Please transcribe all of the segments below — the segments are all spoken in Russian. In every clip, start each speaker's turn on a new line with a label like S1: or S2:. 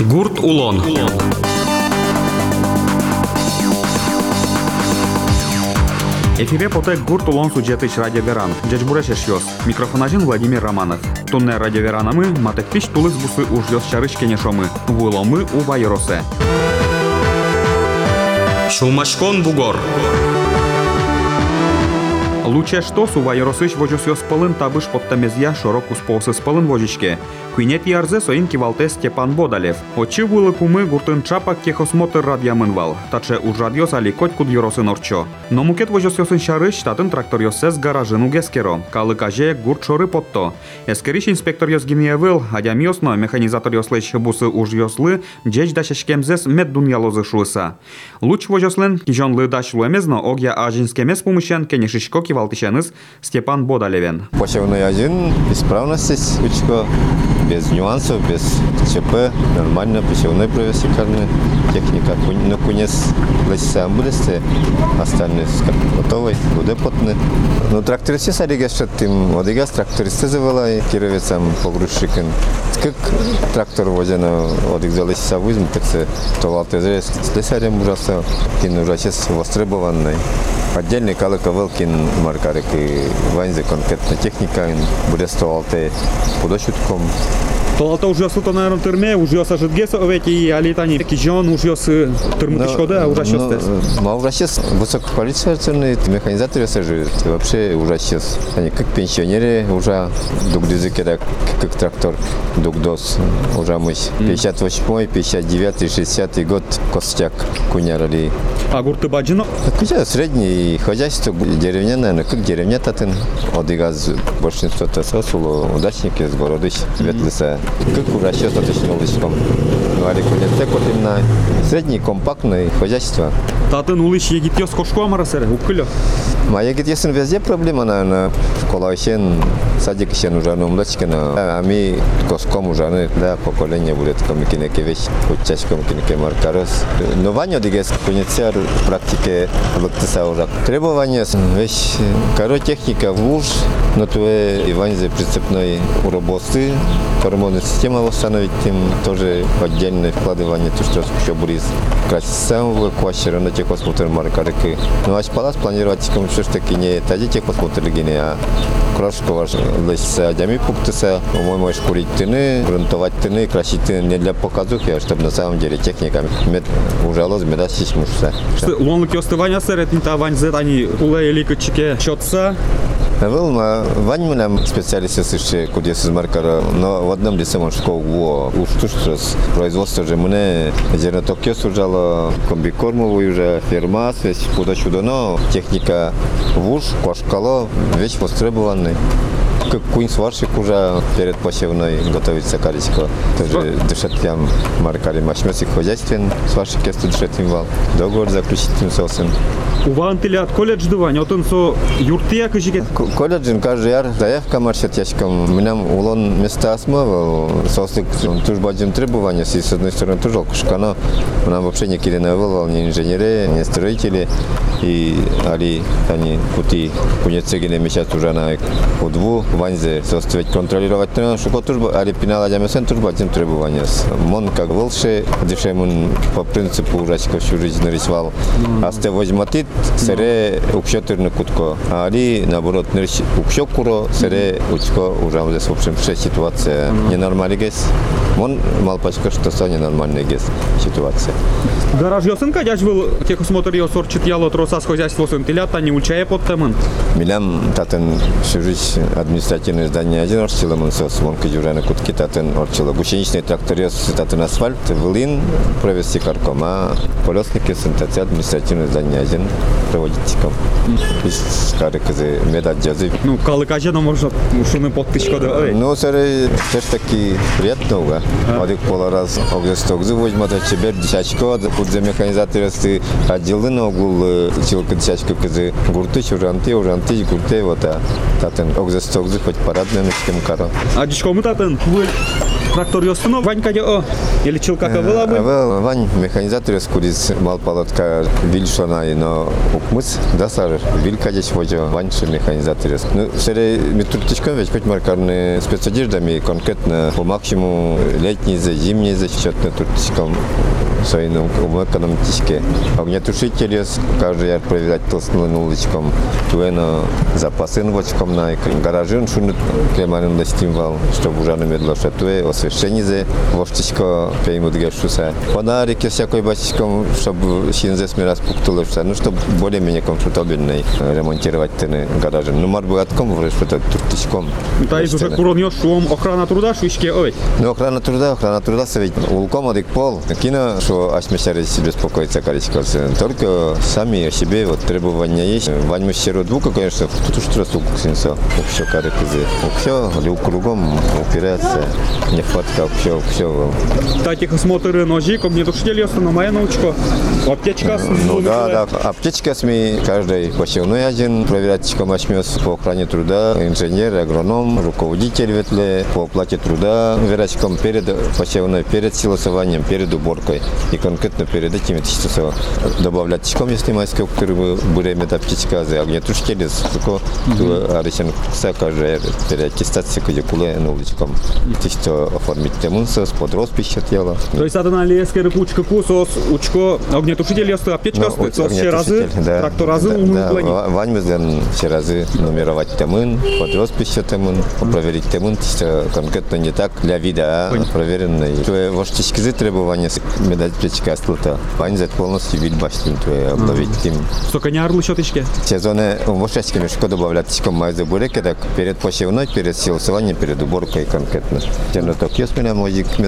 S1: Гурт Улон.
S2: Эфире потек гурт улон сюжетыч радиоверан. Джечбуреш ешьос. Микрофонажин Владимир Романов. Тунне радиоверанамы матекпиш тулыс бусы уж йос чарыш кенешомы. Вуломы у байросе.
S1: Шумашкон Бугор.
S2: Лучше что сува яросыш вожос йос пылын табыш подтамезья шорок успосы спылын вожичке. Куйнет ярзе соин кивалте Степан Бодалев. Очи вулы кумы гуртын чапак техосмотр радиамын вал. Таче уж радиос али коть куд йоросын орчо. Но мукет вожос йосын шарыш татын трактор йосес гаражын угескеро. Калы каже гурт шоры потто. Эскериш инспектор йос гинеевыл, адям йосно механизатор йослеч бусы уж йослы, джеч дашешкемзес мед дуньялозы шуыса. Луч вожослен кижонлы даш луэмезно огя ажинскемес помощен кенешишко кивалтишеныз Степан Бодалевен.
S3: Посевной один, исправность учка, без нюансов, без ЧП, нормально, посевной провес шикарный, техника, кун- на кунец лысся амбулесте, остальные готовы, буде потны. Ну, трактористы саригас шаттым, одигас трактористы завела, и кировецам погрузчикин. Как трактор возено, одиг залысся вызм, так се, то лалтезе слесарем ужаса, кин ужасес востребованный. Отдельный калыка Велкин маркарик и ванзе конкретно техника, буде столалте подошутком.
S2: Толалта уж йосы то, наверное, тырме, уж йоса житгес овети и алитани кижон уж йосы тырмутышкода, уж йостес.
S3: Ну, а уже сейчас высококвалифицированные механизаторы сажают. И вообще уже сейчас они как пенсионеры уже дуг дизыкера, как трактор дуг дос. Уже мы 58 59 60 год костяк кунярали.
S2: А гурты баджино?
S3: Хотя среднее хозяйство деревня, но как деревня татын. Одигаз большинство тасасуло удачники с города Светлиса. Как уже сейчас точно лычком. Ну, а вот именно среднее компактное хозяйство.
S2: Татын улыш егит йос кошку амарасere, уккылё.
S3: Моя говорит, если везде проблема, наверное, школа еще, садик еще уже, ну, млочкина. А мы коском уже, ну, да, поколение будет, комикинеке вещь, учачком кинеке маркарос. Но Ваня, дигес, куницер, практике, локтиса уже. Требования, вещь, коро техника в уж, но твое Иванзе прицепной уробосы, гормонная система восстановить им тоже отдельное вкладывание, то, что еще будет красиво, квашера на техосмотр маркарики. Ну, а палас планировать, кому все ж таки не тади техосмотр гине, а крошка ваш лысся дями пуктыса, мой можешь курить тыны, грунтовать тыны, красить тыны не для показухи, а чтобы на самом деле техника мед уже лоз меда сисмушса.
S2: Лонлык йосты ваня серет, та вань зет они уле ликочке чотса.
S3: Был на вань нам специалисты сыши, куда с маркера, но в одном лице он школ во уж то что с производство же мне зерно Токио сужало комбикормовую уже ферма, связь куда чудо, но техника в уж, кошкало, вещь востребованный. Как кунь сварщик уже перед посевной готовится количество. Тоже дышат прям маркали машмесик хозяйствен, сварщик есть дышат им вал. Договор заключительным соусом.
S2: Уван тилят колледж дывань, отын со юртия кыжике.
S3: К- Колледжин каждый яр заявка маршет ящиком. Минам улон места осмывал. Сослик туж бадим требования. С одной стороны тоже кушкано. Нам вообще не кириновал, ни инженеры, ни строители. И али они пути кунецегине мечат уже на удву ванзе составить контролировать тренер шуко туж али пинала jamesen туж бадим требования. Мон как волше дешемун по принципу ужасиков всю жизнь нарисовал. А сте возьматит сере укшетырны кутко. Али наоборот нырш укшок куро сере учко здесь в общем вся ситуация ненормальный гес. Мон малпачка что са ненормальный гес ситуация.
S2: Гараж йосын кадяч был техосмотр йосор чит яло тросас хозяйство сын тилят, они учая под темын.
S3: Милям татен всю жизнь административное здание один орчила мон сос мон кадюрана кутки татен орчила. Гусеничный трактор йос татен асфальт, вылин провести каркома. Полесники синтация административное здание один проводитиком. Из кары кызы медат жазып
S2: Ну, калы каже, но может шуны подтычкода. Ой.
S3: Ну, сары все ж таки приятно уга. Одик пола раз огресток возьмат, а чебер десячко, кудзе механизаторы отделы на угул чилка десячко кызы гурты, чужанты, ужанты, гурты, вот а татен огресток хоть парадный ночком каро.
S2: А дичко мы татын, вы трактор йосын, вань каже, о, Или чилкака была бы?
S3: Вел, вань механизатор скурис мал палатка вильшона и но укмыс, да сар виль кадеш вожо вань ше механизатор. Ну, сере метрутичком ведь хоть маркарны спецодеждами конкретно по максимуму летний за зимний за счетно туртичком своим уму экономически. Огнетушители каждый яр проверять толстым улочком. Туэно запасын вочком на гаражин шунут клеманын достимвал, чтобы уже на медлоша туэ освещение за воштичко пеймут гешуса. Фонарики всякой бачичком, чтобы шинзе смирас пуктулышса. Ну, чтобы более-менее комфортабельный ремонтировать тены гаражин. Ну, марбу отком врешь, что туртичком.
S2: Та из уже курон ёс шуом охрана труда шуишке овет.
S3: Ну, охрана труда, охрана труда совет. Улком адик пол. Кино, что асмешарец беспокоиться количество. Только сами о себе вот требования есть. Ваньму серу двука, конечно, тут уж трос уксинса. Вообще карик из Вообще, люк кругом упирается. Нехватка вообще, все.
S2: Та техосмотры ножи, огнетушители ёс на моя научко. Аптечка с
S3: Ну да, да. Аптечка СМИ, каждый посевной один, проверять комачмес по охране труда, инженер, агроном, руководитель ветле, по оплате труда, верачком перед посевной, перед силосованием, перед уборкой. И конкретно перед этим это что добавлять чком, если майская, который время аптечка, за огнетушители, только арисен кса, каждый переаттестация, где куле, ну, личком. Тисто оформить темунса, под роспись тела.
S2: То есть это на леске рыкучка кусос, учко огнетушитель ёс аптечка
S3: Ну,
S2: сос все разы,
S3: да.
S2: трактор разы,
S3: да, да, ва- Вань безден все разы нумеровать темын, под роспись темын, проверить темын, что конкретно не так для вида, а проверенный. Твои воштички требования медать плечка слута. Вань за полностью вид баштин твои обловить тем.
S2: Сока не арлы щотычке.
S3: Сезоны вошечки мешко добавлять чком майзы буреки, так перед посевной, перед силосованием, перед уборкой конкретно. Тем так есть меня мозик на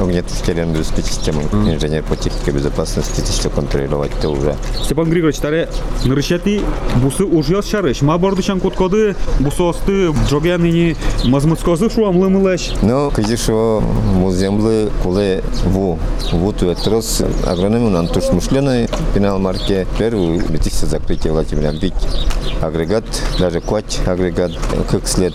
S3: огнетушителем обеспечить тему. Инженер по технике безопасности, что контролировать то уже.
S2: Степан Григорьевич, таре нырышати бусы уж ёс шарыш. Ма бардычан коткоды, бусосты, джогенини, мазмыцкозы шуам лымылаш.
S3: Ну, кызишо муземлы куле ву ву туэтрос агрономию антуш мышленой пенал марке. Первую битися закрытие Владимира бить агрегат даже квач агрегат как след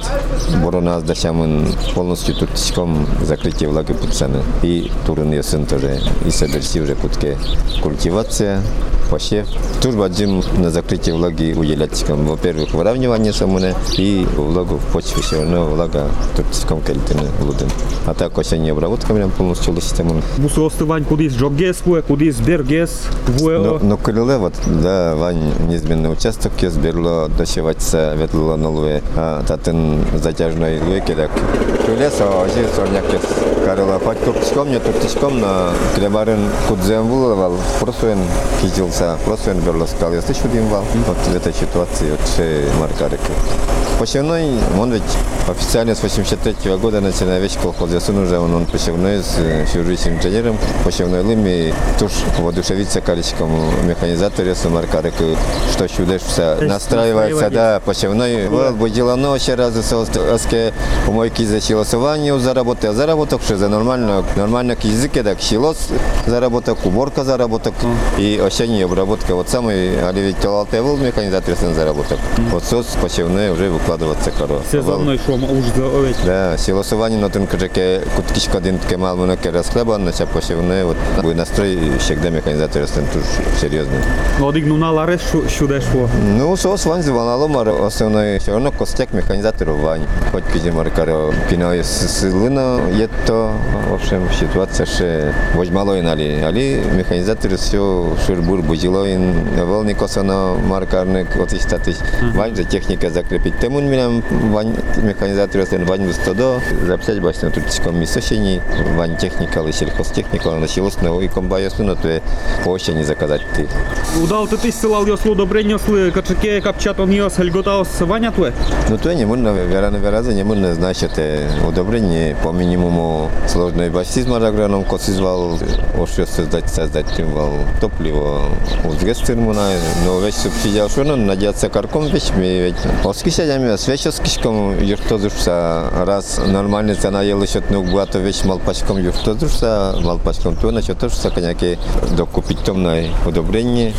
S3: борона дашамын полностью туртичком закрытие влаги пуцаны и турын ясын тоже и соберси уже кутке. Культивация посев. Тур баджим на закрытие влаги уделятчиком. Во-первых, выравнивание самуны и влагу в почве все равно влага туртичком кельтины лудын. А так осенняя обработка прям полностью лыситамын.
S2: Бусосты вань кудис джогес вуэ, кудис бергес
S3: Но,
S2: вуэ.
S3: но крыле вот, да, вань неизменный участок кез берло досеваться ветло новые, а татын затяжной луеки так. Крыле со ози сорняк кез карыла хоть туртичком, не туртичком, но клебарын кудзем вулывал, просуен кизился, просуен берло скал, если чудим вал. Вот в этой ситуации вот все маркарики. Посевной, он ведь официально с 83 года начиная весь колхоз ясын уже он, он посевной с всю жизнь инженером. Посевной лыми туж воодушевиться количеством с маркарик, что чудешься настраивается, да, посевной. Вот бы делано еще раз оске помойки за силосование заработал, заработал, что за нормально, нормально к языке, так силос заработал, уборка заработал и осенняя обработка. Вот самый, але ведь был механизатор заработал. Вот сос посевной уже выкладываться коро.
S2: Сезонной шуам уж за овет.
S3: Да, силосование на тын кыжаке куткичка дин тке мал муна ке расхлеба, на ся посевной вот бу настрой всегда механизатор стен туж серьезный.
S2: Одик ну на ларес шудеш во.
S3: Ну, сос вань звонало мар основной все равно костяк механизатора вань. Хоть кизи маркаро пиной сылына ето, в общем, ситуация ше возьмало нали. Али механизатор все шурбур бузилоин, волни косано маркарник вот и статус. Вань за техника закрепить. Темун вань механизатор стен вань выстодо. Записать башня тут тиском мисошени, вань техника, ли сельхозтехника, началось на и то по осени заказать ты.
S2: Удал ты ты силал ёслу добрень ёслы, качаке капчат он ёс, хельготаос ваня туэ.
S3: Ну то не мирно, вера на вераза не мирно, значит, удобрение по минимуму сложной басизма агроном косизвал, още создать, создать тимвал топливо, узгестырмуна, но весь субсидия шуно, надеяться карком вещь, ми ведь оски сядями, с вещь скишком юртозушса, раз нормальная цена ел еще ну богато вещь малпачком юртозушса, малпачком то, значит, тоже коняки докупить томное удобрение,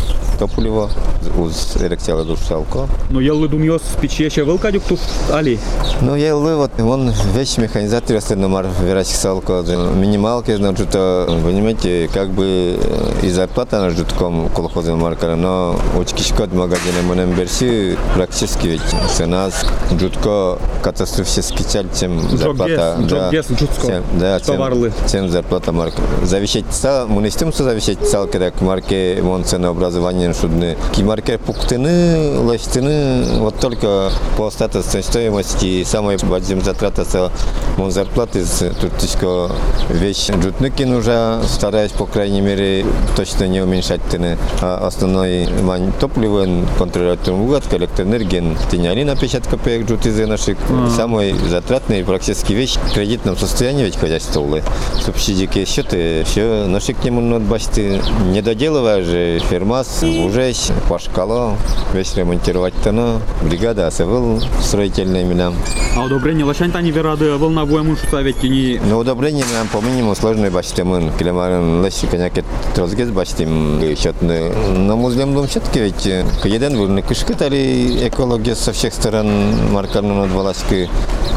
S3: эректиала душалко.
S2: Ну елли думьос пече ще вилка дюк тут али.
S3: Ну, я вот, он вещь механизатор, если номер верачик салко, минималки, значит, понимаете, как бы и зарплата на жутком колхозе маркера, но очкишко от магазина монем берси практически ведь цена жутко катастрофически цель, чем зарплата. Да, тем,
S2: Товарлы.
S3: тем зарплата марка. Завещать цел, мы не с тем, что завещать цел, когда к марке вон ценообразование шудны. Ки марке пуктыны, ластыны, вот только по статусной стоимости самой базовой затраты это вон зарплаты туртического вещь. Джутныки нужно, стараюсь, по крайней мере, точно не уменьшать тыны. А основной мань топливо, контролировать угод, электроэнергия, тыняли на 50 копеек джутизы наши. Самый затратный практически вещь в кредитном состоянии ведь хозяйство улы. Субсидики счеты, все наши к нему надо бачты. Не доделывая же фермас, уже пашкало, весь ремонтировать тано, бригада асывыл строительная меня.
S2: А удобрение лошань тани верады волна воемун шуса ведь кини
S3: Но удобрение нам по минимуму сложные бачтемын. Клемарын лещи коняки трозгез бачтим счетны. Но музлем дом все-таки ведь э, един вырны кышкытали экология со всех сторон маркарну над Волоськой.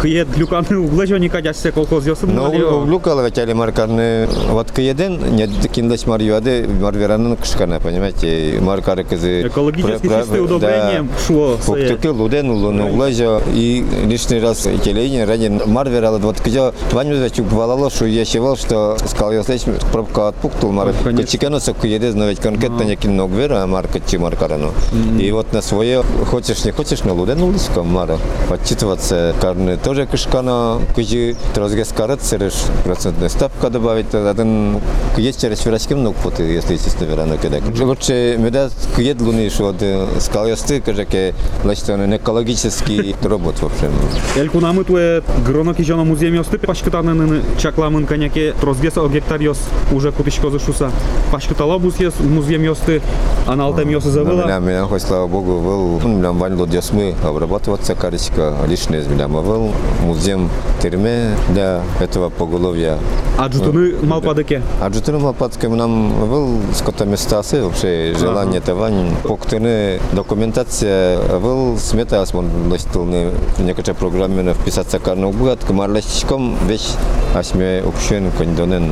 S2: хиет глюканы углажо не кадяссе колхоз ёсын
S3: Но увлюкала ведь али маркарны вот каеден не киндаш марьюады марверанын кышкана, понимаете, маркары кызы.
S2: Экологически чистое удобрение шло.
S3: Поктуки луден улуну углажо и лишний раз телевидение ради марверала вот кызо ваню за чук валало что я считал что сказал я слышь пробка отпуктул мар
S2: Конечно.
S3: качикано сок еде но ведь конкретно не кино гвера марка чи маркарано и вот на свое хочешь не хочешь на луден улиском мара подчитываться карны тоже кышкана кыжи трозге скарат сереш процентная ставка добавить один есть через фирашким ну вот если естественно верано кедек лучше меда кед луны что сказал я сты кажеке значит он экологический робот в общем
S2: Эльку намы туе гроно кижоно музеем ёсты пашкытанын чакламын коняке трозгес о гектар ёс уже купишко за шуса. Пашкытала бус ёс музеем ёсты аналтем ёсы
S3: Меня,
S2: завыла.
S3: меня, хоть слава богу, был, меня вань лодьяс мы обрабатываться карочка, лишнее из меня был музеем терме для этого поголовья.
S2: А джутыны малпадыке.
S3: А джутыны малпадками нам был скотоместасы, вообще желание тавань. Поктыны документация был смета осмон ластылны в некоторые временно вписаться в Карнугат, к Марлачком, вещь, ашме общен кондонен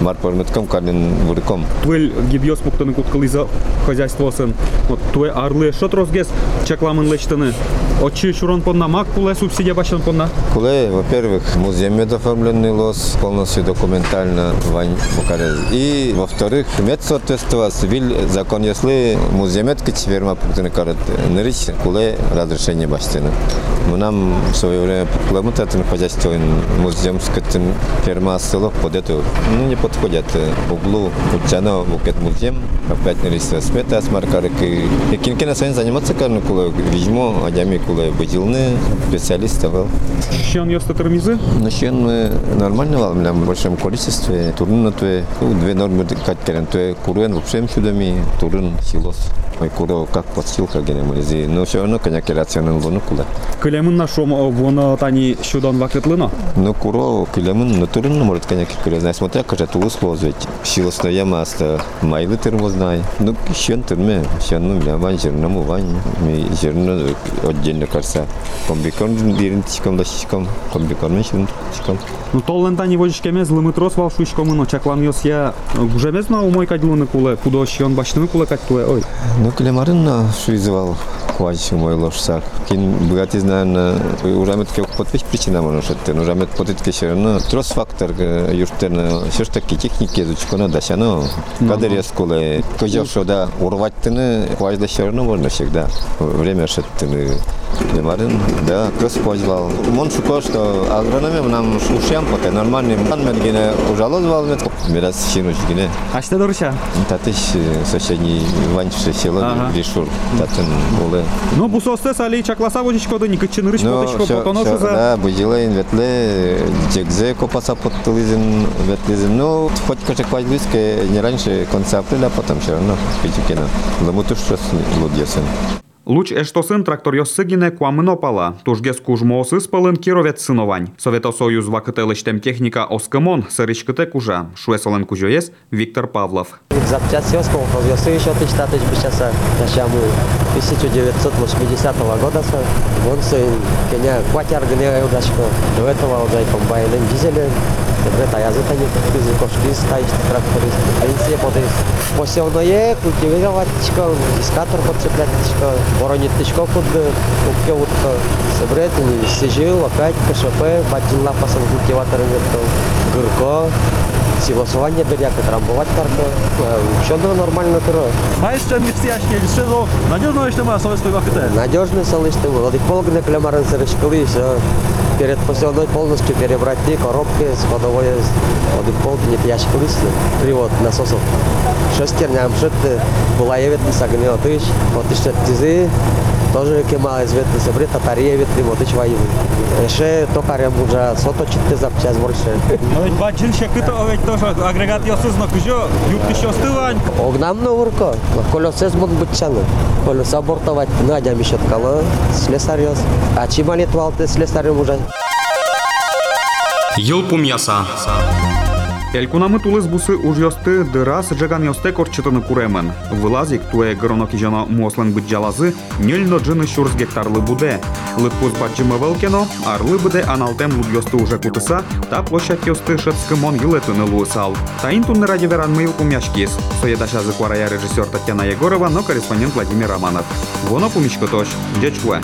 S3: марпармытком, калин вурком.
S2: Твель гибьос муктаны куткалыза хозяйство сын. Вот твой арлы шот розгес чакламын лечтаны. Очи шурон понна мак пуле субсидия башан понна.
S3: Куле, во-первых, музеем оформленный лос, полностью документально вань покарез. И, во-вторых, мед соответствовать виль закон, если музеемет кич ферма пунктны карат нырыч, куле разрешение баштыны. Мы нам в свое время кулемут это хозяйство музеем скотын ферма село под эту, ну не подходят в углу Кучано, букет музеем, опять нырыч смета с маркарик. И кинкина своим заниматься карну куле, видимо, адями куле Быдилны, специалистов.
S2: Щен ёсты термизы.
S3: Начнем мы нормально вам в большом количестве. Турн на то две нормы как керен, то курен вообще чудами, турн силос. Куро как подстилка генемализи. Но все равно, конечно, рационал воно куда.
S2: Кылемын на шом воно тани щудан вакытлыно.
S3: Но куро килемын на турн может, конечно, куро знать. Смотря, как это условие ведь. Силос на яма аста майлы термо знай. Ну, щен терме, щен ну, бля, вань жирному вань. Ми жирно отдельно кажется. Комбикон диринтичком, дощичком, комбикон меньше
S2: Ну толлен тани вожишкеме злымытрос вал шуишкомыно чаклан ёс я гужемез на умой кадилыны куле. Пудо щен баштыны куле кать туэ. Ой.
S3: Ну, клемарынна шуизвал хвачу мой лошак. Кин бгати знана урамет ке потвич причина моно шаттен. Урамет потит ке шерна трос фактор юртен шештекки техники изучкона дашано. Кадер яскуле. Кожо шода урваттыны хважда шерна можно всегда. Время шаттен. Клемарын, да, крос позвал. Мон шуко, что агрономия нам ушам поте нормальный. Ман мергене ужалозвал мет. Мирас шинуч гине.
S2: Аште дорша.
S3: Татыш соседний ванчше село
S2: Ага.
S3: Лишур. Татын улы.
S2: Ну бусосте сали чакласа вожишкоды никы чынырыш
S3: Ну,
S2: потычко
S3: всё-
S2: потоно
S3: всё,
S2: шуза.
S3: да, будилайн ветле, джекзе копаса подтылизин, ветлизин. Ну, хоть каже квадлиске не раньше конца апреля, а потом все равно пятикина. Ламутуш что лудесен.
S2: Луч эштосын трактор йоссыгине куамын опала. Тужгес кужмоосы спалын кировец сыновань. Советосоюз вакытелыштем техника оскомон сырычкыте кужа. Шуэсолен кужоес Виктор Павлов.
S4: Запчасти Осколов еще тысяч тысяч сейчас нашему 1980 года. Вон сын кеня кватер гне удачко. До этого уже комбайны за тани кошки ставить тракторист. Пенсия под посевное культивироватчика, дискатор подцеплятчика, ворониточка под укевутка. Собрать не сижил, опять КШП, бачила пасал культиватор гырко Силосування беряка, трамбувати карта. Що нормально тиро.
S5: Майстер міцяшки лишило надежно ще має совєтської вахите.
S4: Надежный солысты был. Вот и полгода клямарын сырышкалы, все. Перед посевной полностью перебрать три коробки с ходовой вот и полгода ящик лысты. Привод насосов. Шестерням шетты. Была я ветны сагнео тысяч. Вот еще тизы. Тоже кемал из ветны собрать. Татария ветны вот и чваи. Еще токарем уже сото читты запчас больше.
S5: Ну, бачил ще кито, овець теж агрегат йосизно кужо, юбки що стивань.
S4: Огнам на урко. Колеса с бутчаны. Колеса бортовать. Надя мишеткала. Слесарёс. А чимали твалты слесарем уже.
S1: Йылпум яса.
S2: Элькунамы тулыз бусы уж йосты дырас жаган йосте корчытыны куремын. Вылазик туэ гроноки жана муослен быт жалазы нельно джыны шурс гектарлы буде. Лыппуз баджымы велкено, арлы буде аналтем луд йосты уже кутыса, та площадь йосты шыцкымон йылетыны луысал. Таин тунны ради веран мы йылпум яшкис. Соедаша зыкварая режиссер Татьяна Егорова, но корреспондент Владимир Романов. Воно пумичко тош, дечкуэ.